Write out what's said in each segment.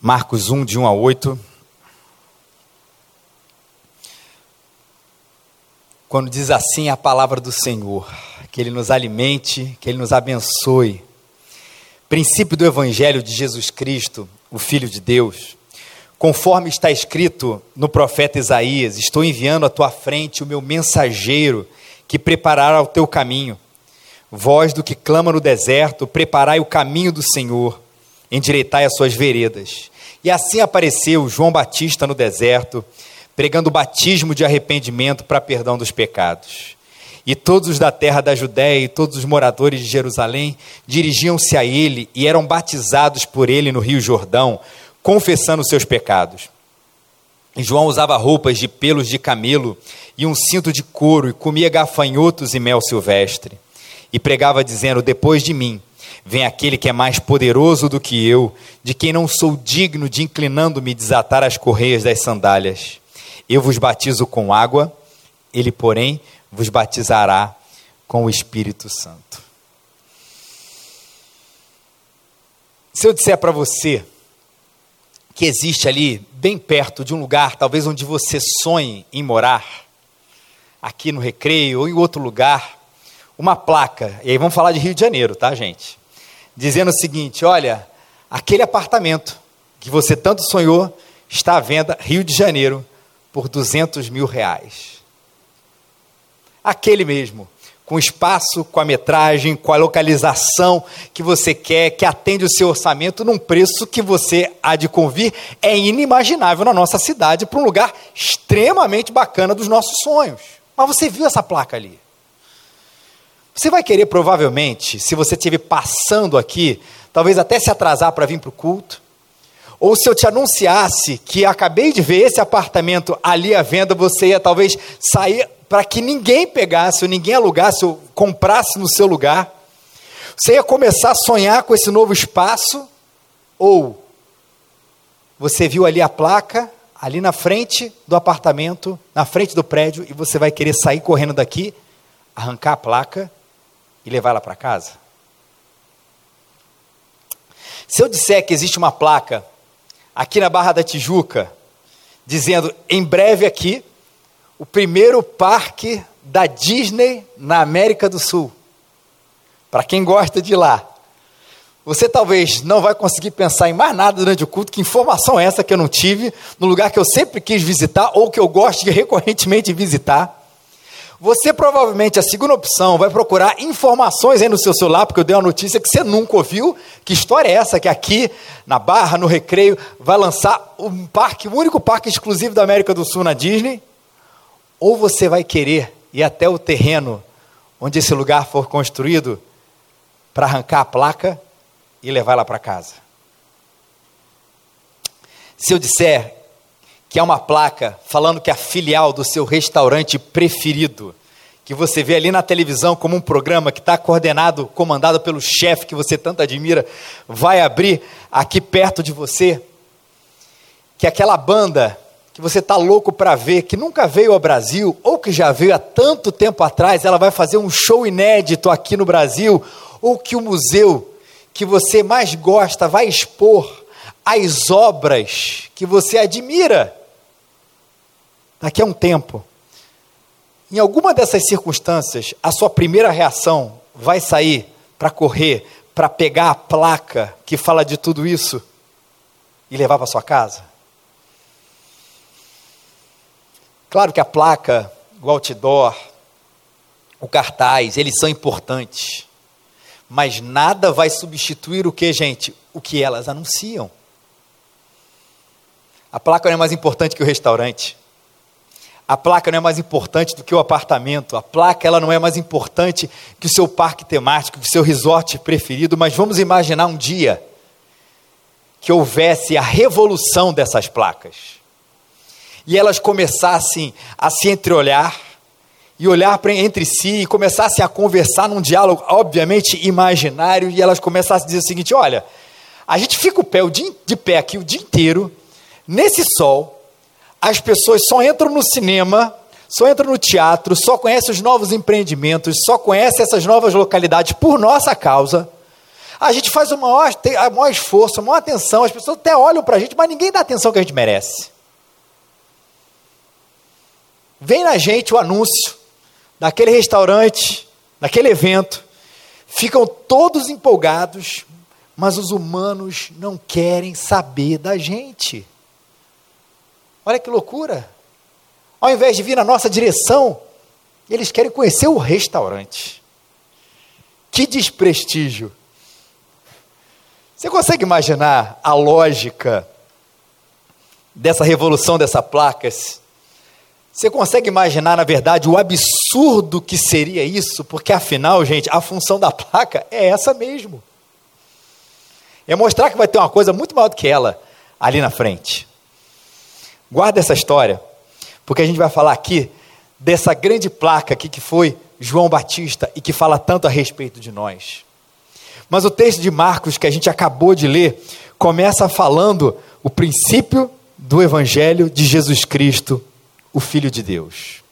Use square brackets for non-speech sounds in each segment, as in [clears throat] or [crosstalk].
Marcos 1, de 1 a 8. Quando diz assim a palavra do Senhor, que Ele nos alimente, que Ele nos abençoe. Princípio do Evangelho de Jesus Cristo, o Filho de Deus. Conforme está escrito no profeta Isaías: Estou enviando à tua frente o meu mensageiro que preparará o teu caminho. Voz do que clama no deserto, preparai o caminho do Senhor endireitai as suas veredas. E assim apareceu João Batista no deserto, pregando batismo de arrependimento para perdão dos pecados. E todos os da terra da Judéia e todos os moradores de Jerusalém dirigiam-se a ele e eram batizados por ele no Rio Jordão, confessando seus pecados. E João usava roupas de pelos de camelo e um cinto de couro e comia gafanhotos e mel silvestre. E pregava dizendo: Depois de mim Vem aquele que é mais poderoso do que eu, de quem não sou digno de inclinando-me desatar as correias das sandálias. Eu vos batizo com água, ele, porém, vos batizará com o Espírito Santo. Se eu disser para você que existe ali, bem perto de um lugar, talvez onde você sonhe em morar, aqui no Recreio ou em outro lugar, uma placa, e aí vamos falar de Rio de Janeiro, tá, gente? Dizendo o seguinte: olha, aquele apartamento que você tanto sonhou está à venda, Rio de Janeiro, por 200 mil reais. Aquele mesmo, com espaço, com a metragem, com a localização que você quer, que atende o seu orçamento num preço que você há de convir, é inimaginável na nossa cidade, para um lugar extremamente bacana dos nossos sonhos. Mas você viu essa placa ali? Você vai querer, provavelmente, se você estiver passando aqui, talvez até se atrasar para vir para o culto. Ou se eu te anunciasse que acabei de ver esse apartamento ali à venda, você ia talvez sair para que ninguém pegasse, ou ninguém alugasse, ou comprasse no seu lugar. Você ia começar a sonhar com esse novo espaço, ou você viu ali a placa, ali na frente do apartamento, na frente do prédio, e você vai querer sair correndo daqui, arrancar a placa e levar ela para casa? Se eu disser que existe uma placa aqui na Barra da Tijuca, dizendo em breve aqui, o primeiro parque da Disney na América do Sul. Para quem gosta de lá. Você talvez não vai conseguir pensar em mais nada durante o culto. Que informação é essa que eu não tive no lugar que eu sempre quis visitar ou que eu gosto de recorrentemente visitar? Você provavelmente, a segunda opção, vai procurar informações aí no seu celular, porque eu dei uma notícia que você nunca ouviu. Que história é essa? Que aqui, na Barra, no Recreio, vai lançar um parque, o único parque exclusivo da América do Sul na Disney. Ou você vai querer ir até o terreno onde esse lugar for construído para arrancar a placa e levar ela para casa. Se eu disser que é uma placa falando que a filial do seu restaurante preferido, que você vê ali na televisão como um programa que está coordenado, comandado pelo chefe que você tanto admira, vai abrir aqui perto de você, que aquela banda que você está louco para ver, que nunca veio ao Brasil, ou que já veio há tanto tempo atrás, ela vai fazer um show inédito aqui no Brasil, ou que o museu que você mais gosta vai expor as obras que você admira daqui a um tempo, em alguma dessas circunstâncias, a sua primeira reação vai sair para correr, para pegar a placa que fala de tudo isso e levar para sua casa? Claro que a placa, o outdoor, o cartaz, eles são importantes. Mas nada vai substituir o que, gente? O que elas anunciam. A placa não é mais importante que o restaurante. A placa não é mais importante do que o apartamento. A placa ela não é mais importante que o seu parque temático, que o seu resort preferido. Mas vamos imaginar um dia que houvesse a revolução dessas placas e elas começassem a se entreolhar e olhar entre si e começassem a conversar num diálogo, obviamente imaginário, e elas começassem a dizer o seguinte: olha, a gente fica o pé, o dia, de pé aqui o dia inteiro, nesse sol, as pessoas só entram no cinema, só entram no teatro, só conhecem os novos empreendimentos, só conhecem essas novas localidades por nossa causa. A gente faz o maior, maior esforço, a maior atenção, as pessoas até olham para a gente, mas ninguém dá a atenção que a gente merece. Vem na gente o anúncio daquele restaurante, daquele evento, ficam todos empolgados, mas os humanos não querem saber da gente. Olha que loucura! Ao invés de vir na nossa direção, eles querem conhecer o restaurante. Que desprestígio! Você consegue imaginar a lógica dessa revolução dessas placas? Você consegue imaginar, na verdade, o absurdo que seria isso? Porque afinal, gente, a função da placa é essa mesmo. É mostrar que vai ter uma coisa muito maior do que ela ali na frente. Guarda essa história, porque a gente vai falar aqui dessa grande placa aqui que foi João Batista e que fala tanto a respeito de nós. Mas o texto de Marcos que a gente acabou de ler começa falando o princípio do evangelho de Jesus Cristo o Filho de Deus.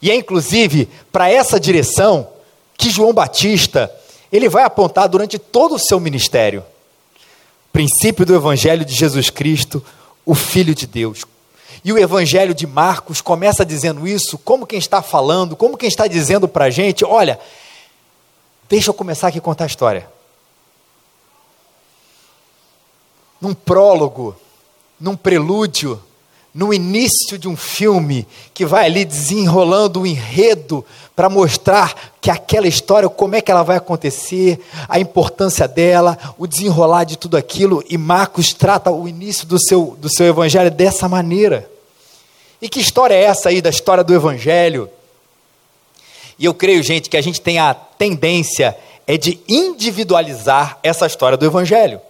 E é inclusive para essa direção que João Batista ele vai apontar durante todo o seu ministério. Princípio do Evangelho de Jesus Cristo, o Filho de Deus. E o Evangelho de Marcos começa dizendo isso, como quem está falando, como quem está dizendo para a gente: olha, deixa eu começar aqui a contar a história. Num prólogo, num prelúdio, no início de um filme que vai ali desenrolando o um enredo para mostrar que aquela história, como é que ela vai acontecer, a importância dela, o desenrolar de tudo aquilo, e Marcos trata o início do seu, do seu evangelho dessa maneira. E que história é essa aí da história do evangelho? E eu creio, gente, que a gente tem a tendência é de individualizar essa história do evangelho.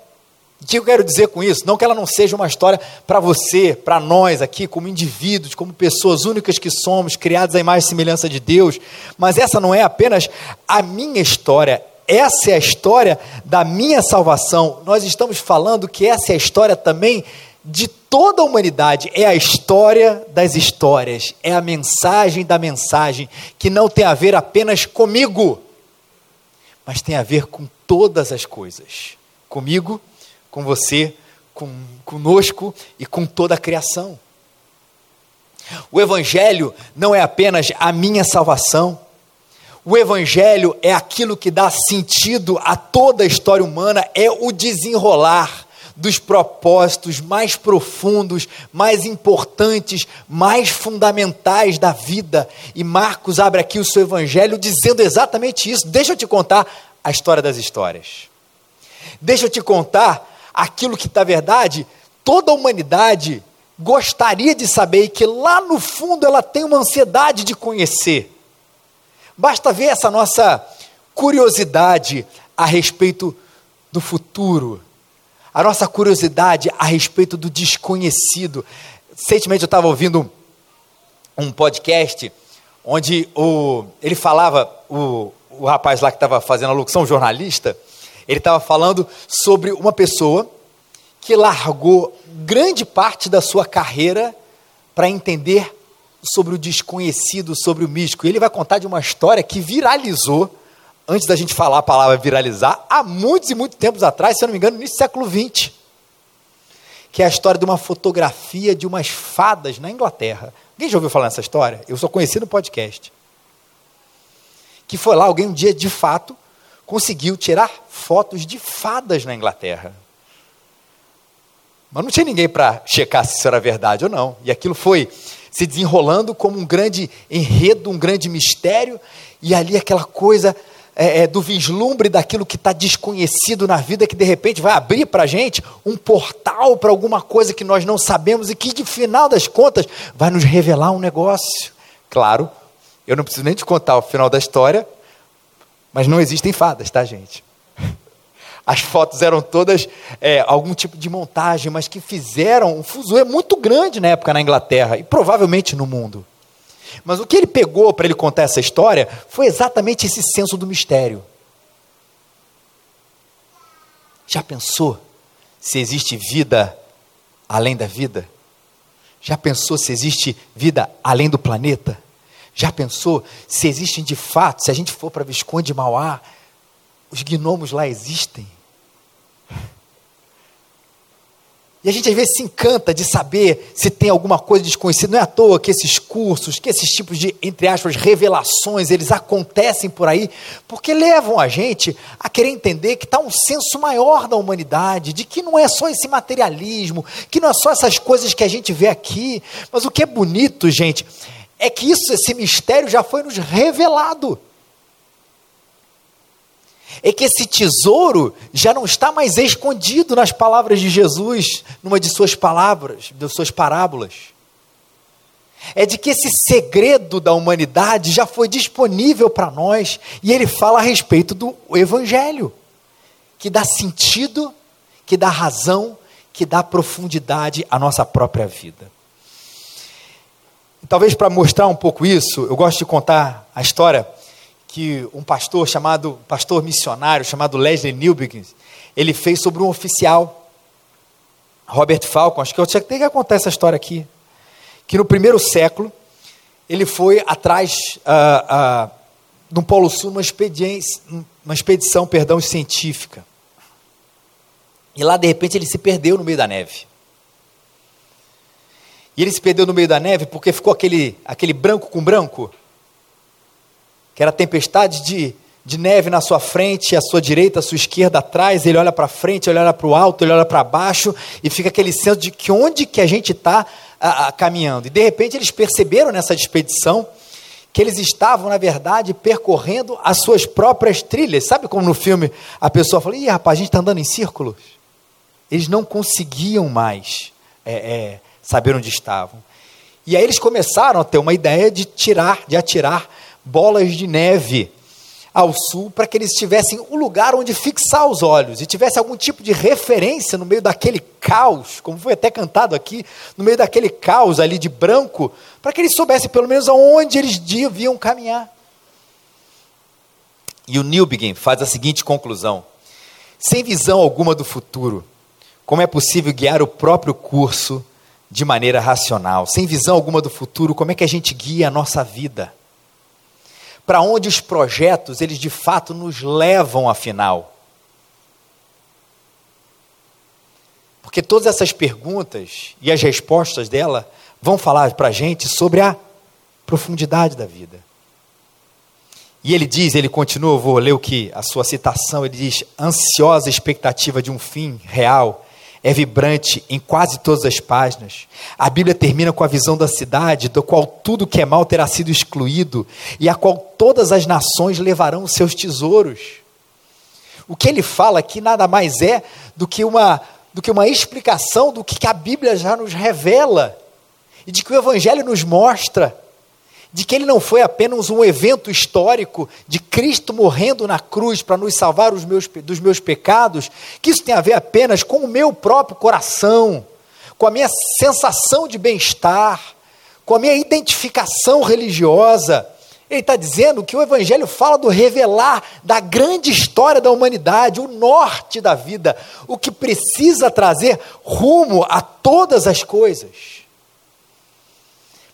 O que eu quero dizer com isso? Não que ela não seja uma história para você, para nós aqui, como indivíduos, como pessoas únicas que somos, criados à imagem e semelhança de Deus, mas essa não é apenas a minha história, essa é a história da minha salvação. Nós estamos falando que essa é a história também de toda a humanidade, é a história das histórias, é a mensagem da mensagem, que não tem a ver apenas comigo, mas tem a ver com todas as coisas. Comigo, com você, com, conosco e com toda a criação. O Evangelho não é apenas a minha salvação, o Evangelho é aquilo que dá sentido a toda a história humana, é o desenrolar dos propósitos mais profundos, mais importantes, mais fundamentais da vida. E Marcos abre aqui o seu Evangelho dizendo exatamente isso. Deixa eu te contar a história das histórias. Deixa eu te contar aquilo que, na verdade, toda a humanidade gostaria de saber e que lá no fundo ela tem uma ansiedade de conhecer. Basta ver essa nossa curiosidade a respeito do futuro, a nossa curiosidade a respeito do desconhecido. Recentemente eu estava ouvindo um podcast onde o, ele falava, o, o rapaz lá que estava fazendo a locução, jornalista, ele estava falando sobre uma pessoa que largou grande parte da sua carreira para entender sobre o desconhecido, sobre o místico. E ele vai contar de uma história que viralizou, antes da gente falar a palavra viralizar, há muitos e muitos tempos atrás, se eu não me engano, no início do século XX. Que é a história de uma fotografia de umas fadas na Inglaterra. Alguém já ouviu falar nessa história? Eu só conheci no podcast. Que foi lá, alguém um dia de fato conseguiu tirar fotos de fadas na Inglaterra. Mas não tinha ninguém para checar se isso era verdade ou não. E aquilo foi se desenrolando como um grande enredo, um grande mistério, e ali aquela coisa é, é, do vislumbre daquilo que está desconhecido na vida, que de repente vai abrir para a gente um portal para alguma coisa que nós não sabemos e que, de final das contas, vai nos revelar um negócio. Claro, eu não preciso nem te contar o final da história, mas não existem fadas, tá, gente? As fotos eram todas é, algum tipo de montagem, mas que fizeram um fuzuê muito grande na época na Inglaterra e provavelmente no mundo. Mas o que ele pegou para ele contar essa história foi exatamente esse senso do mistério. Já pensou se existe vida além da vida? Já pensou se existe vida além do planeta? Já pensou se existem de fato, se a gente for para Visconde de Mauá, os gnomos lá existem. E a gente às vezes se encanta de saber se tem alguma coisa desconhecida. Não é à toa que esses cursos, que esses tipos de, entre aspas, revelações, eles acontecem por aí, porque levam a gente a querer entender que está um senso maior da humanidade, de que não é só esse materialismo, que não é só essas coisas que a gente vê aqui. Mas o que é bonito, gente, é que isso, esse mistério já foi nos revelado é que esse tesouro já não está mais escondido nas palavras de Jesus, numa de suas palavras, de suas parábolas. É de que esse segredo da humanidade já foi disponível para nós, e ele fala a respeito do Evangelho, que dá sentido, que dá razão, que dá profundidade à nossa própria vida. Talvez para mostrar um pouco isso, eu gosto de contar a história que um pastor chamado, pastor missionário chamado Leslie Newbegin, ele fez sobre um oficial, Robert Falcon, acho que eu tinha que contar essa história aqui, que no primeiro século, ele foi atrás uh, uh, no Polo Sul numa, uma expedição perdão, científica. E lá, de repente, ele se perdeu no meio da neve. E ele se perdeu no meio da neve porque ficou aquele, aquele branco com branco que era tempestade de, de neve na sua frente, à sua direita, à sua esquerda, atrás, ele olha para frente, ele olha para o alto, ele olha para baixo, e fica aquele senso de que onde que a gente está caminhando. E de repente eles perceberam nessa expedição que eles estavam, na verdade, percorrendo as suas próprias trilhas. Sabe como no filme a pessoa fala, ih, rapaz, a gente está andando em círculos? Eles não conseguiam mais é, é, saber onde estavam. E aí eles começaram a ter uma ideia de tirar, de atirar bolas de neve ao sul para que eles tivessem um lugar onde fixar os olhos e tivesse algum tipo de referência no meio daquele caos, como foi até cantado aqui, no meio daquele caos ali de branco, para que eles soubessem pelo menos aonde eles deviam caminhar. E o Newbegin faz a seguinte conclusão: sem visão alguma do futuro, como é possível guiar o próprio curso de maneira racional? Sem visão alguma do futuro, como é que a gente guia a nossa vida? para onde os projetos, eles de fato nos levam afinal. Porque todas essas perguntas e as respostas dela vão falar para a gente sobre a profundidade da vida. E ele diz, ele continua, vou ler o que a sua citação, ele diz: ansiosa expectativa de um fim real é vibrante em quase todas as páginas. A Bíblia termina com a visão da cidade, do qual tudo que é mal terá sido excluído, e a qual todas as nações levarão seus tesouros. O que ele fala aqui nada mais é do que uma, do que uma explicação do que a Bíblia já nos revela, e de que o Evangelho nos mostra de que ele não foi apenas um evento histórico de Cristo morrendo na cruz para nos salvar meus, dos meus pecados, que isso tem a ver apenas com o meu próprio coração, com a minha sensação de bem-estar, com a minha identificação religiosa. Ele está dizendo que o Evangelho fala do revelar da grande história da humanidade, o norte da vida, o que precisa trazer rumo a todas as coisas.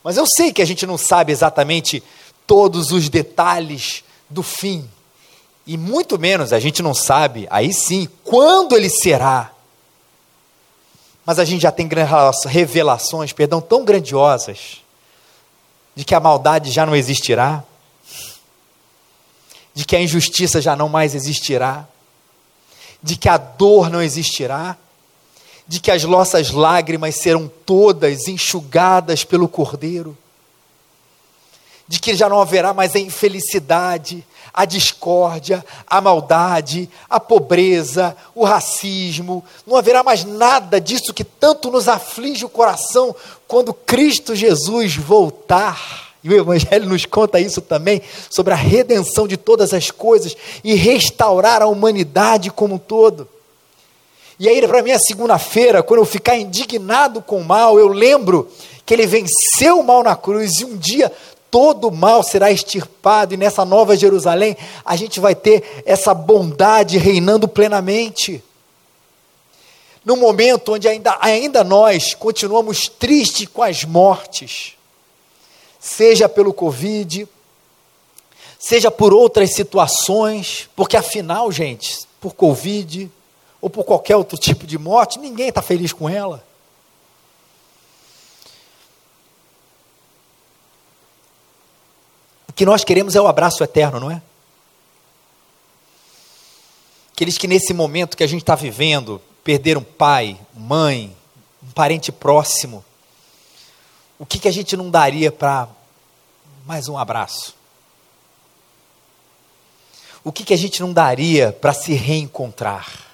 Mas eu sei que a gente não sabe exatamente todos os detalhes do fim. E muito menos a gente não sabe, aí sim, quando ele será. Mas a gente já tem revelações, perdão, tão grandiosas de que a maldade já não existirá, de que a injustiça já não mais existirá, de que a dor não existirá, de que as nossas lágrimas serão todas enxugadas pelo Cordeiro, de que já não haverá mais a infelicidade, a discórdia, a maldade, a pobreza, o racismo, não haverá mais nada disso que tanto nos aflige o coração quando Cristo Jesus voltar. E o Evangelho nos conta isso também, sobre a redenção de todas as coisas e restaurar a humanidade como um todo. E aí, para mim, a segunda-feira, quando eu ficar indignado com o mal, eu lembro que ele venceu o mal na cruz e um dia todo o mal será extirpado, e nessa nova Jerusalém a gente vai ter essa bondade reinando plenamente. No momento onde ainda, ainda nós continuamos tristes com as mortes, seja pelo Covid, seja por outras situações, porque afinal, gente, por Covid ou por qualquer outro tipo de morte, ninguém está feliz com ela. O que nós queremos é o abraço eterno, não é? Aqueles que nesse momento que a gente está vivendo, perderam pai, mãe, um parente próximo, o que, que a gente não daria para mais um abraço? O que, que a gente não daria para se reencontrar?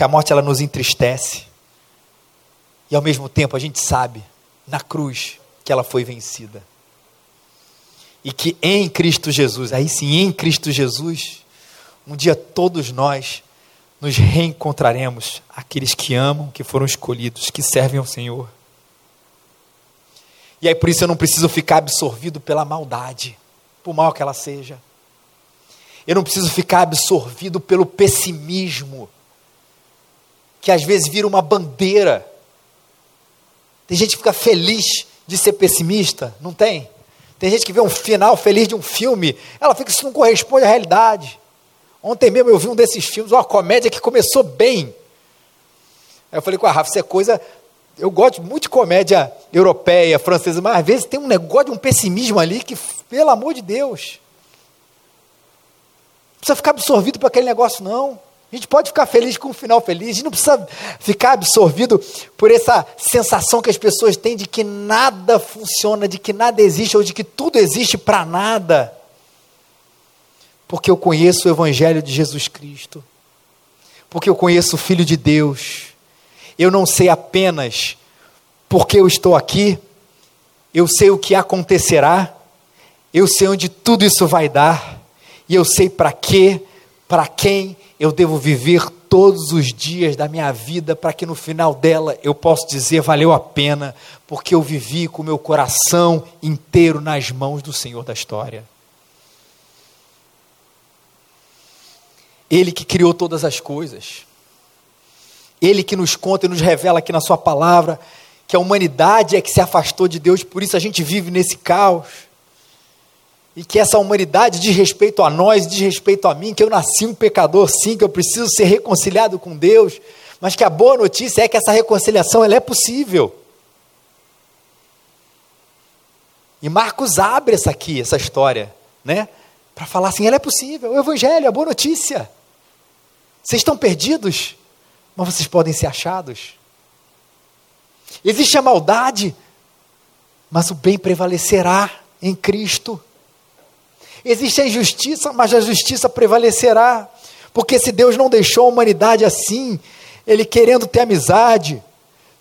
Porque a morte ela nos entristece. E ao mesmo tempo a gente sabe, na cruz, que ela foi vencida. E que em Cristo Jesus, aí sim, em Cristo Jesus, um dia todos nós nos reencontraremos, aqueles que amam, que foram escolhidos, que servem ao Senhor. E aí por isso eu não preciso ficar absorvido pela maldade, por mal que ela seja. Eu não preciso ficar absorvido pelo pessimismo, que às vezes vira uma bandeira. Tem gente que fica feliz de ser pessimista, não tem? Tem gente que vê um final feliz de um filme, ela fica, isso não corresponde à realidade. Ontem mesmo eu vi um desses filmes, uma comédia que começou bem. Aí eu falei com a Rafa, isso é coisa. Eu gosto muito de comédia europeia, francesa, mas às vezes tem um negócio de um pessimismo ali que, pelo amor de Deus, não precisa ficar absorvido por aquele negócio, não. A gente pode ficar feliz com um final feliz, a gente não precisa ficar absorvido por essa sensação que as pessoas têm de que nada funciona, de que nada existe, ou de que tudo existe para nada. Porque eu conheço o Evangelho de Jesus Cristo, porque eu conheço o Filho de Deus. Eu não sei apenas porque eu estou aqui, eu sei o que acontecerá, eu sei onde tudo isso vai dar, e eu sei para quê, para quem eu devo viver todos os dias da minha vida, para que no final dela eu possa dizer valeu a pena, porque eu vivi com meu coração inteiro nas mãos do Senhor da história. Ele que criou todas as coisas. Ele que nos conta e nos revela aqui na Sua palavra que a humanidade é que se afastou de Deus, por isso a gente vive nesse caos. E que essa humanidade diz respeito a nós, diz respeito a mim, que eu nasci um pecador, sim, que eu preciso ser reconciliado com Deus, mas que a boa notícia é que essa reconciliação ela é possível. E Marcos abre essa aqui, essa história, né? Para falar assim, ela é possível, o evangelho, a boa notícia. Vocês estão perdidos, mas vocês podem ser achados. Existe a maldade, mas o bem prevalecerá em Cristo. Existe a injustiça, mas a justiça prevalecerá. Porque se Deus não deixou a humanidade assim, Ele querendo ter amizade,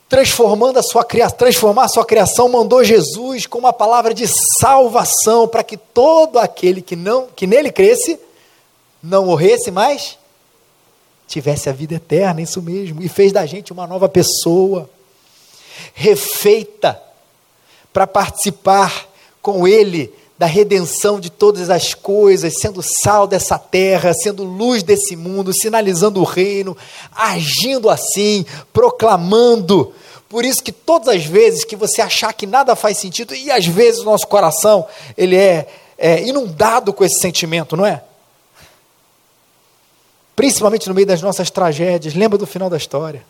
transformando a sua criação, transformar a sua criação, mandou Jesus com uma palavra de salvação para que todo aquele que não que nele cresce não morresse, mas tivesse a vida eterna, isso mesmo, e fez da gente uma nova pessoa, refeita, para participar com Ele da redenção de todas as coisas, sendo sal dessa terra, sendo luz desse mundo, sinalizando o reino, agindo assim, proclamando. Por isso que todas as vezes que você achar que nada faz sentido, e às vezes o nosso coração, ele é, é inundado com esse sentimento, não é? principalmente no meio das nossas tragédias. Lembra do final da história.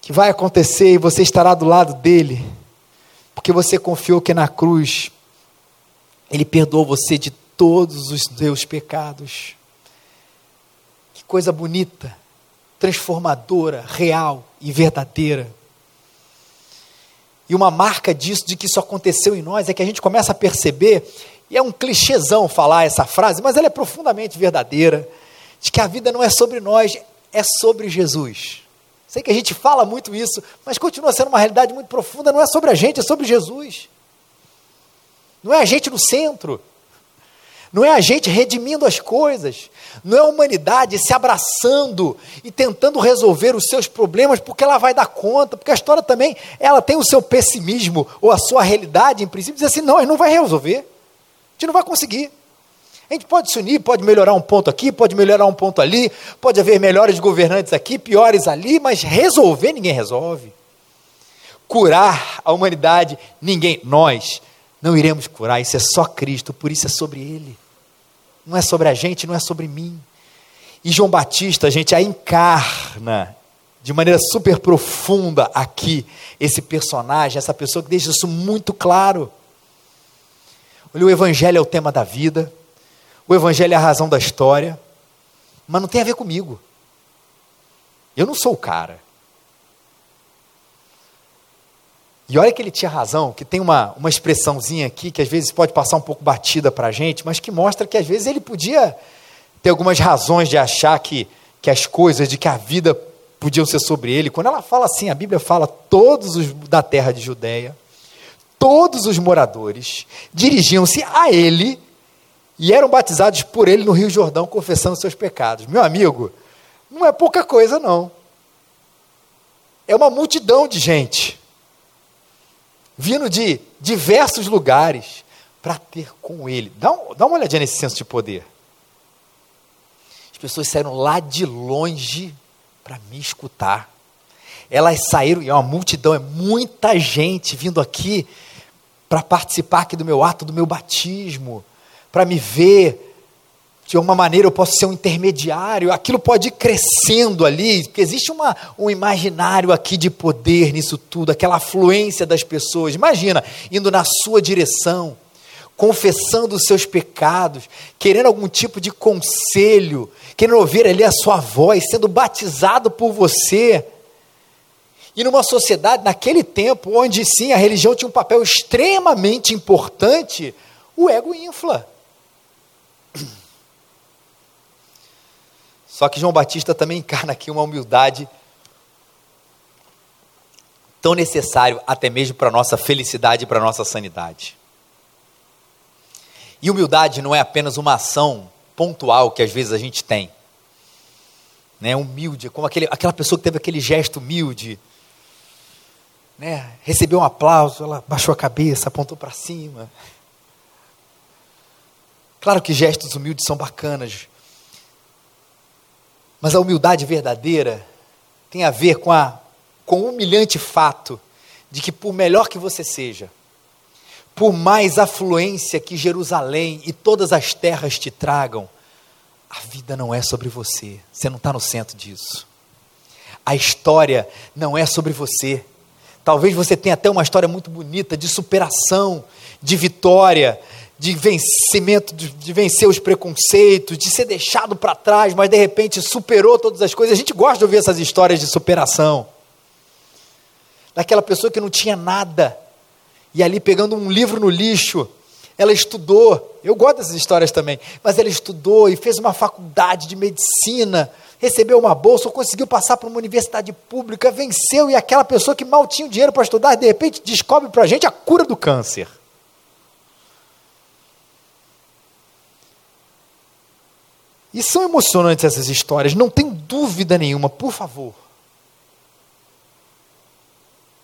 Que vai acontecer e você estará do lado dele, porque você confiou que na cruz ele perdoou você de todos os seus pecados. Que coisa bonita, transformadora, real e verdadeira. E uma marca disso, de que isso aconteceu em nós, é que a gente começa a perceber e é um clichêzão falar essa frase, mas ela é profundamente verdadeira, de que a vida não é sobre nós, é sobre Jesus. Sei que a gente fala muito isso, mas continua sendo uma realidade muito profunda, não é sobre a gente, é sobre Jesus. Não é a gente no centro. Não é a gente redimindo as coisas, não é a humanidade se abraçando e tentando resolver os seus problemas porque ela vai dar conta, porque a história também, ela tem o seu pessimismo ou a sua realidade em princípio, diz assim, não, não vai resolver gente não vai conseguir. Gente pode se unir, pode melhorar um ponto aqui, pode melhorar um ponto ali, pode haver melhores governantes aqui, piores ali, mas resolver ninguém resolve. curar a humanidade, ninguém, nós não iremos curar, isso é só Cristo, por isso é sobre Ele. Não é sobre a gente, não é sobre mim. E João Batista, a gente, a encarna de maneira super profunda aqui esse personagem, essa pessoa que deixa isso muito claro. Olha, o Evangelho é o tema da vida, o Evangelho é a razão da história, mas não tem a ver comigo. Eu não sou o cara. E olha que ele tinha razão, que tem uma, uma expressãozinha aqui que às vezes pode passar um pouco batida para a gente, mas que mostra que às vezes ele podia ter algumas razões de achar que, que as coisas, de que a vida podiam ser sobre ele. Quando ela fala assim, a Bíblia fala todos os da terra de Judéia, todos os moradores dirigiam-se a ele e eram batizados por ele no Rio Jordão, confessando seus pecados. Meu amigo, não é pouca coisa não. É uma multidão de gente vindo de diversos lugares para ter com ele. Dá, um, dá uma olhadinha nesse senso de poder. As pessoas saíram lá de longe para me escutar. Elas saíram, e é uma multidão, é muita gente vindo aqui para participar aqui do meu ato, do meu batismo, para me ver. De alguma maneira eu posso ser um intermediário, aquilo pode ir crescendo ali, porque existe uma, um imaginário aqui de poder nisso tudo, aquela afluência das pessoas. Imagina, indo na sua direção, confessando os seus pecados, querendo algum tipo de conselho, querendo ouvir ali a sua voz, sendo batizado por você. E numa sociedade, naquele tempo, onde sim a religião tinha um papel extremamente importante, o ego infla. Só que João Batista também [laughs] encarna aqui uma humildade tão necessário até mesmo para a nossa felicidade e para a nossa sanidade. E humildade não é apenas uma ação pontual que às vezes a gente tem. Né, humilde, como aquele, aquela pessoa que teve aquele gesto humilde, né, recebeu um aplauso, ela baixou a cabeça, apontou para cima. Claro que gestos humildes são bacanas, mas a humildade verdadeira tem a ver com, a, com o humilhante fato de que, por melhor que você seja, por mais afluência que Jerusalém e todas as terras te tragam, a vida não é sobre você, você não está no centro disso. A história não é sobre você. Talvez você tenha até uma história muito bonita de superação, de vitória, de vencimento, de, de vencer os preconceitos, de ser deixado para trás, mas de repente superou todas as coisas. A gente gosta de ouvir essas histórias de superação. Daquela pessoa que não tinha nada, e ali pegando um livro no lixo, ela estudou. Eu gosto dessas histórias também, mas ela estudou e fez uma faculdade de medicina, recebeu uma bolsa, conseguiu passar para uma universidade pública, venceu e aquela pessoa que mal tinha dinheiro para estudar, de repente descobre para a gente a cura do câncer. E são emocionantes essas histórias, não tem dúvida nenhuma, por favor.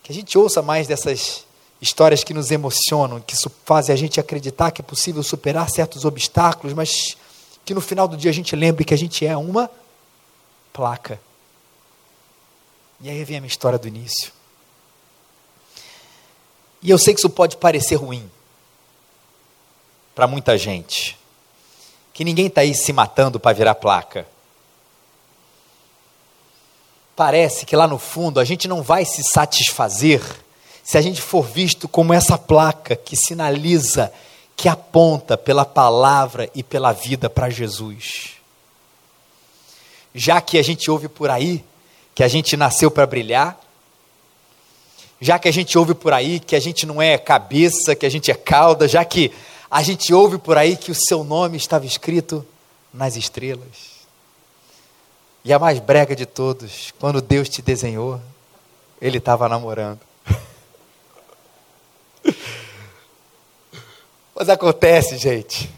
Que a gente ouça mais dessas histórias que nos emocionam, que fazem a gente acreditar que é possível superar certos obstáculos, mas que no final do dia a gente lembre que a gente é uma placa. E aí vem a minha história do início. E eu sei que isso pode parecer ruim para muita gente, que ninguém está aí se matando para virar placa. Parece que lá no fundo a gente não vai se satisfazer se a gente for visto como essa placa que sinaliza, que aponta pela palavra e pela vida para Jesus. Já que a gente ouve por aí que a gente nasceu para brilhar, já que a gente ouve por aí que a gente não é cabeça, que a gente é cauda, já que a gente ouve por aí que o seu nome estava escrito nas estrelas. E a mais brega de todos, quando Deus te desenhou, Ele estava namorando. [laughs] Mas acontece, gente,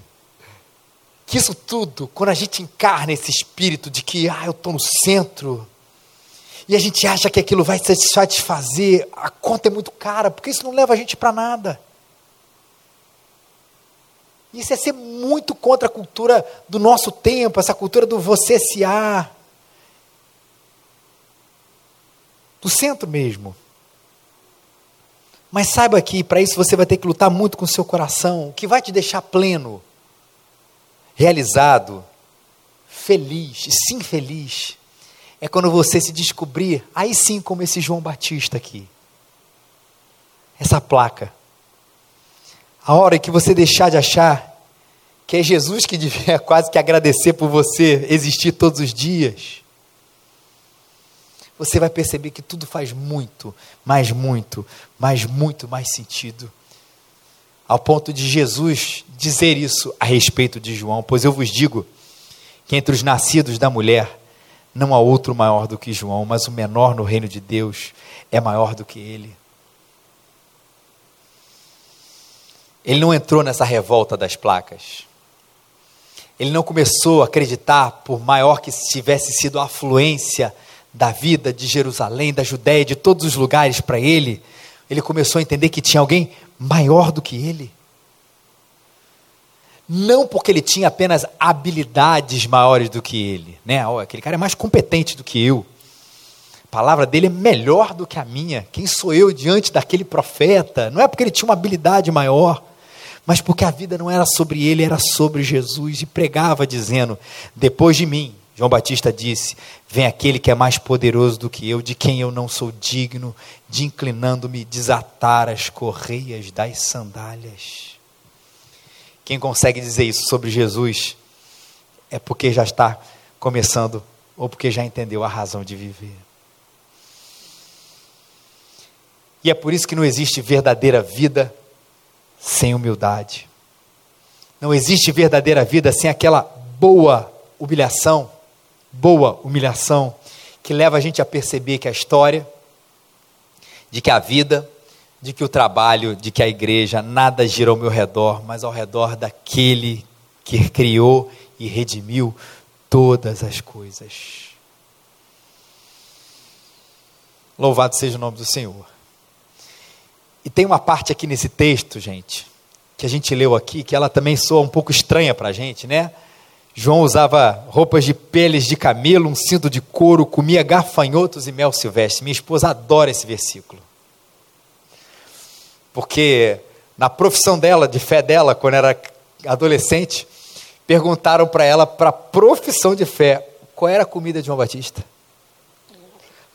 que isso tudo, quando a gente encarna esse espírito de que, ah, eu estou no centro, e a gente acha que aquilo vai satisfazer, a conta é muito cara, porque isso não leva a gente para nada. Isso é ser muito contra a cultura do nosso tempo, essa cultura do você se há. Do centro mesmo. Mas saiba que para isso você vai ter que lutar muito com o seu coração, o que vai te deixar pleno, realizado, feliz, sim feliz, é quando você se descobrir, aí sim como esse João Batista aqui. Essa placa. A hora que você deixar de achar que é Jesus que devia [laughs] quase que agradecer por você existir todos os dias você vai perceber que tudo faz muito, mas muito, mas muito mais sentido. Ao ponto de Jesus dizer isso a respeito de João, pois eu vos digo que entre os nascidos da mulher não há outro maior do que João, mas o menor no reino de Deus é maior do que ele. Ele não entrou nessa revolta das placas. Ele não começou a acreditar, por maior que tivesse sido a afluência da vida de Jerusalém, da Judéia, de todos os lugares para ele, ele começou a entender que tinha alguém maior do que ele. Não porque ele tinha apenas habilidades maiores do que ele, né? Oh, aquele cara é mais competente do que eu. A palavra dele é melhor do que a minha. Quem sou eu diante daquele profeta? Não é porque ele tinha uma habilidade maior, mas porque a vida não era sobre ele, era sobre Jesus e pregava dizendo: depois de mim João Batista disse: Vem aquele que é mais poderoso do que eu, de quem eu não sou digno, de inclinando-me desatar as correias das sandálias. Quem consegue dizer isso sobre Jesus é porque já está começando ou porque já entendeu a razão de viver. E é por isso que não existe verdadeira vida sem humildade. Não existe verdadeira vida sem aquela boa humilhação boa humilhação que leva a gente a perceber que a história, de que a vida, de que o trabalho, de que a igreja, nada gira ao meu redor, mas ao redor daquele que criou e redimiu todas as coisas. Louvado seja o nome do Senhor. E tem uma parte aqui nesse texto, gente, que a gente leu aqui, que ela também soa um pouco estranha para a gente, né? João usava roupas de peles de camelo, um cinto de couro, comia gafanhotos e mel silvestre. Minha esposa adora esse versículo. Porque na profissão dela, de fé dela, quando era adolescente, perguntaram para ela, para a profissão de fé, qual era a comida de João Batista?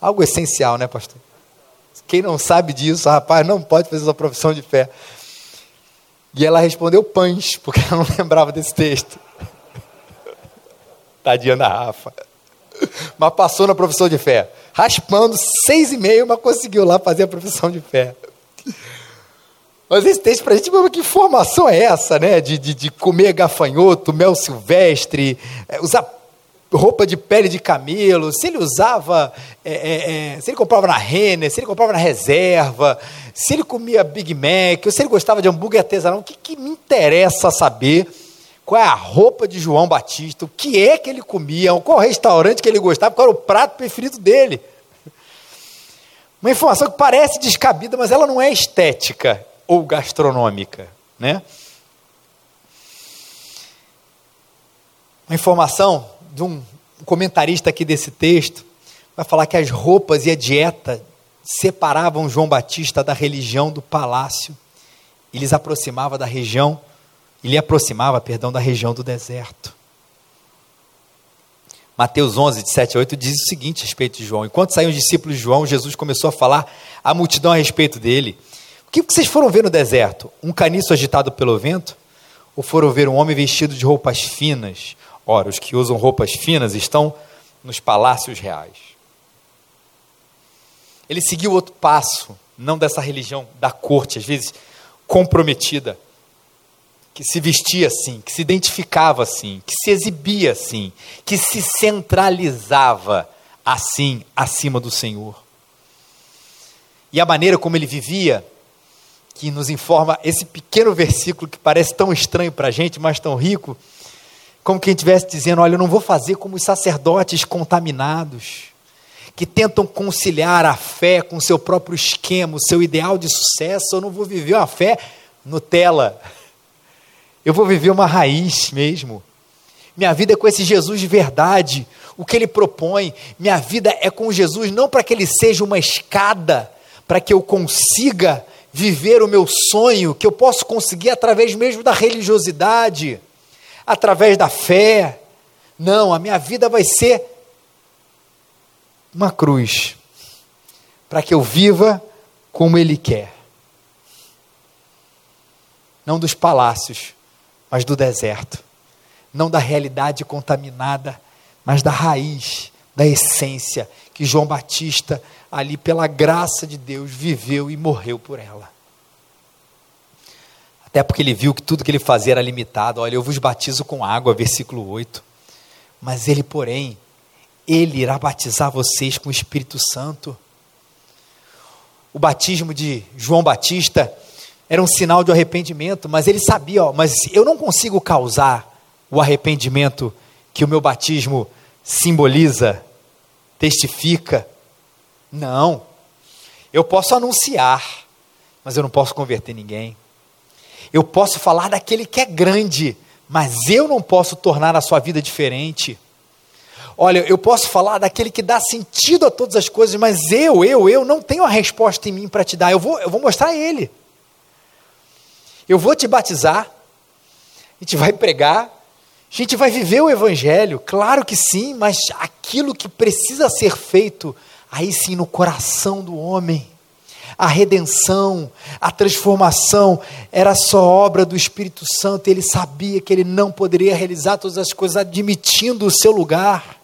Algo essencial, né, pastor? Quem não sabe disso, rapaz, não pode fazer sua profissão de fé. E ela respondeu pães, porque ela não [laughs] lembrava desse texto. Tadinha da Rafa. Mas passou na profissão de fé. Raspando seis e meio, mas conseguiu lá fazer a profissão de fé. Mas esse texto para a gente, que informação é essa, né? De, de, de comer gafanhoto, mel silvestre, é, usar roupa de pele de camelo, se ele usava, é, é, é, se ele comprava na Renner, se ele comprava na reserva, se ele comia Big Mac, ou se ele gostava de hambúrguer artesanal, o que, que me interessa saber qual é a roupa de João Batista, o que é que ele comia, qual restaurante que ele gostava, qual era o prato preferido dele. Uma informação que parece descabida, mas ela não é estética ou gastronômica, né? Uma informação de um comentarista aqui desse texto vai falar que as roupas e a dieta separavam João Batista da religião do palácio e lhes aproximava da região ele aproximava, perdão, da região do deserto. Mateus 11, de 7 a 8, diz o seguinte a respeito de João: Enquanto saíam os discípulos de João, Jesus começou a falar à multidão a respeito dele. O que vocês foram ver no deserto? Um caniço agitado pelo vento? Ou foram ver um homem vestido de roupas finas? Ora, os que usam roupas finas estão nos palácios reais. Ele seguiu outro passo, não dessa religião da corte, às vezes comprometida que se vestia assim, que se identificava assim, que se exibia assim, que se centralizava assim acima do Senhor. E a maneira como ele vivia, que nos informa esse pequeno versículo que parece tão estranho para a gente, mas tão rico, como quem estivesse dizendo: Olha, eu não vou fazer como os sacerdotes contaminados, que tentam conciliar a fé com o seu próprio esquema, o seu ideal de sucesso. Eu não vou viver uma fé Nutella eu vou viver uma raiz mesmo. Minha vida é com esse Jesus de verdade, o que ele propõe. Minha vida é com Jesus, não para que ele seja uma escada, para que eu consiga viver o meu sonho, que eu posso conseguir através mesmo da religiosidade, através da fé. Não, a minha vida vai ser uma cruz, para que eu viva como Ele quer. Não dos palácios, mas do deserto. Não da realidade contaminada, mas da raiz, da essência que João Batista, ali pela graça de Deus, viveu e morreu por ela. Até porque ele viu que tudo que ele fazia era limitado. Olha, eu vos batizo com água, versículo 8. Mas ele, porém, ele irá batizar vocês com o Espírito Santo. O batismo de João Batista era um sinal de arrependimento, mas ele sabia, ó, mas eu não consigo causar o arrependimento que o meu batismo simboliza, testifica. Não. Eu posso anunciar, mas eu não posso converter ninguém. Eu posso falar daquele que é grande, mas eu não posso tornar a sua vida diferente. Olha, eu posso falar daquele que dá sentido a todas as coisas, mas eu, eu, eu não tenho a resposta em mim para te dar. Eu vou, eu vou mostrar ele. Eu vou te batizar, a gente vai pregar, a gente vai viver o Evangelho, claro que sim, mas aquilo que precisa ser feito, aí sim no coração do homem. A redenção, a transformação era só obra do Espírito Santo, ele sabia que ele não poderia realizar todas as coisas admitindo o seu lugar.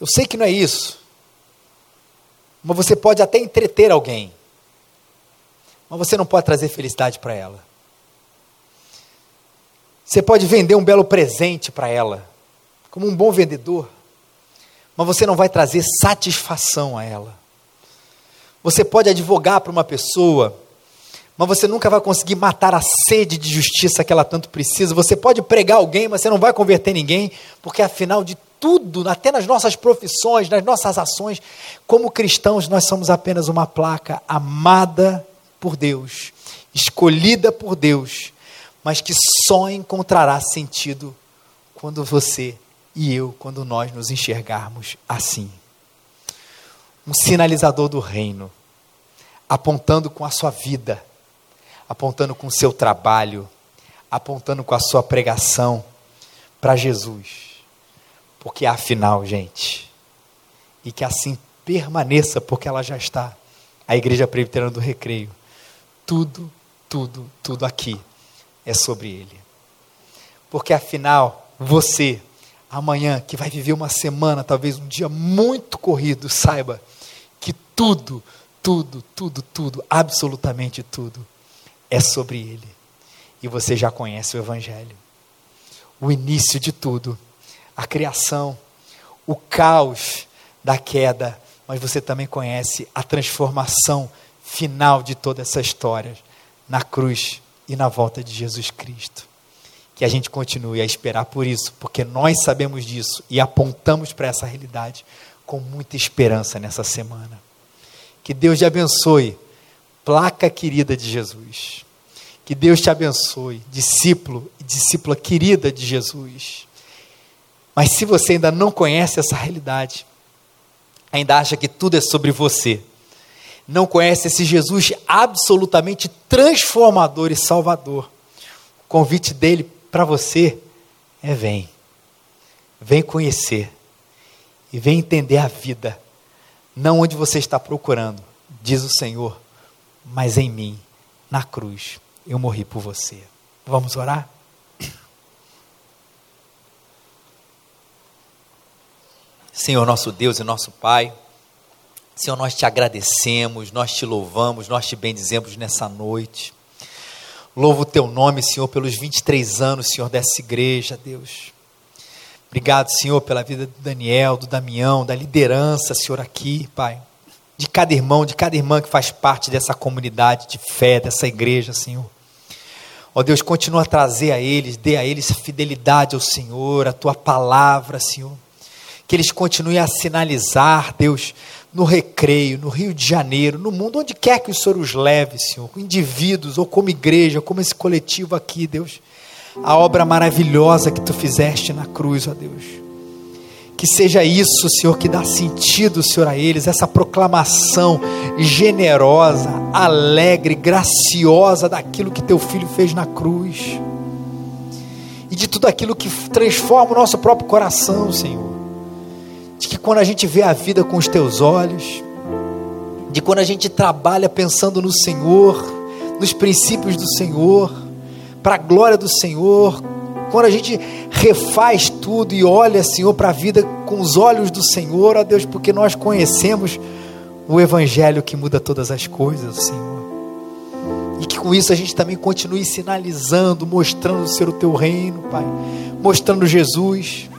Eu sei que não é isso, mas você pode até entreter alguém, mas você não pode trazer felicidade para ela. Você pode vender um belo presente para ela, como um bom vendedor, mas você não vai trazer satisfação a ela. Você pode advogar para uma pessoa, mas você nunca vai conseguir matar a sede de justiça que ela tanto precisa. Você pode pregar alguém, mas você não vai converter ninguém, porque afinal de tudo, até nas nossas profissões, nas nossas ações, como cristãos, nós somos apenas uma placa amada por Deus, escolhida por Deus, mas que só encontrará sentido quando você e eu, quando nós nos enxergarmos assim. Um sinalizador do reino, apontando com a sua vida, apontando com o seu trabalho, apontando com a sua pregação para Jesus porque afinal, gente, e que assim permaneça, porque ela já está, a Igreja Presbiteriana do Recreio, tudo, tudo, tudo aqui é sobre Ele. Porque afinal, você, amanhã, que vai viver uma semana, talvez um dia muito corrido, saiba que tudo, tudo, tudo, tudo, absolutamente tudo, é sobre Ele. E você já conhece o Evangelho. O início de tudo a criação, o caos da queda, mas você também conhece a transformação final de toda essa história na cruz e na volta de Jesus Cristo. Que a gente continue a esperar por isso, porque nós sabemos disso e apontamos para essa realidade com muita esperança nessa semana. Que Deus te abençoe, placa querida de Jesus. Que Deus te abençoe, discípulo e discípula querida de Jesus. Mas se você ainda não conhece essa realidade, ainda acha que tudo é sobre você, não conhece esse Jesus absolutamente transformador e salvador, o convite dele para você é: vem, vem conhecer e vem entender a vida, não onde você está procurando, diz o Senhor, mas em mim, na cruz, eu morri por você. Vamos orar? [clears throat] Senhor nosso Deus e nosso Pai, Senhor, nós te agradecemos, nós te louvamos, nós te bendizemos nessa noite. Louvo o teu nome, Senhor, pelos 23 anos, Senhor, dessa igreja, Deus. Obrigado, Senhor, pela vida do Daniel, do Damião, da liderança, Senhor, aqui, Pai. De cada irmão, de cada irmã que faz parte dessa comunidade de fé, dessa igreja, Senhor. Ó Deus, continua a trazer a eles, dê a eles fidelidade ao Senhor, a tua palavra, Senhor que eles continuem a sinalizar, Deus, no recreio, no Rio de Janeiro, no mundo, onde quer que o Senhor os leve, Senhor, indivíduos ou como igreja, como esse coletivo aqui, Deus, a obra maravilhosa que tu fizeste na cruz, ó Deus. Que seja isso, Senhor, que dá sentido, Senhor, a eles, essa proclamação generosa, alegre, graciosa daquilo que teu filho fez na cruz. E de tudo aquilo que transforma o nosso próprio coração, Senhor. De que quando a gente vê a vida com os teus olhos, de quando a gente trabalha pensando no Senhor, nos princípios do Senhor, para a glória do Senhor, quando a gente refaz tudo e olha, Senhor, para a vida com os olhos do Senhor, ó Deus, porque nós conhecemos o Evangelho que muda todas as coisas, Senhor. E que com isso a gente também continue sinalizando, mostrando ser o teu reino, Pai, mostrando Jesus.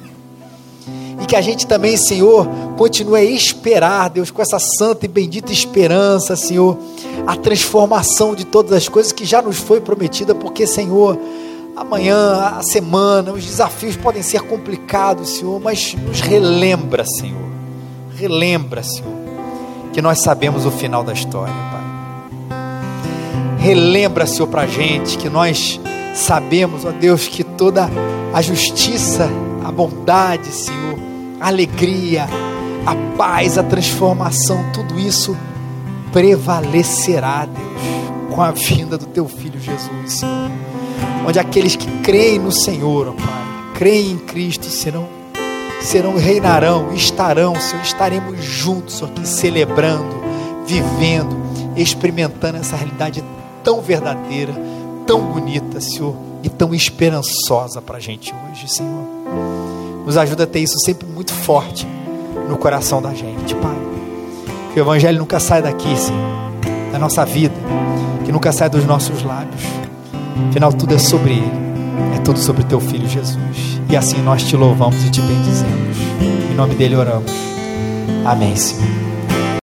Que a gente também, Senhor, continue a esperar, Deus, com essa santa e bendita esperança, Senhor, a transformação de todas as coisas que já nos foi prometida, porque, Senhor, amanhã, a semana, os desafios podem ser complicados, Senhor, mas nos relembra, Senhor. Relembra, Senhor, que nós sabemos o final da história, Pai. Relembra, Senhor, para a gente que nós sabemos, ó Deus, que toda a justiça, a bondade, Senhor, a alegria, a paz, a transformação, tudo isso prevalecerá, Deus, com a vinda do Teu Filho Jesus, Senhor onde aqueles que creem no Senhor, ó Pai, creem em Cristo, serão, serão, reinarão, estarão, Senhor, estaremos juntos aqui celebrando, vivendo, experimentando essa realidade tão verdadeira, tão bonita, Senhor, e tão esperançosa para a gente hoje, Senhor. Nos ajuda a ter isso sempre muito forte no coração da gente, Pai. Que o Evangelho nunca saia daqui, Senhor, da nossa vida, que nunca saia dos nossos lábios Afinal, tudo é sobre Ele, é tudo sobre Teu Filho Jesus. E assim nós te louvamos e te bendizemos. Em nome dele oramos. Amém, Senhor.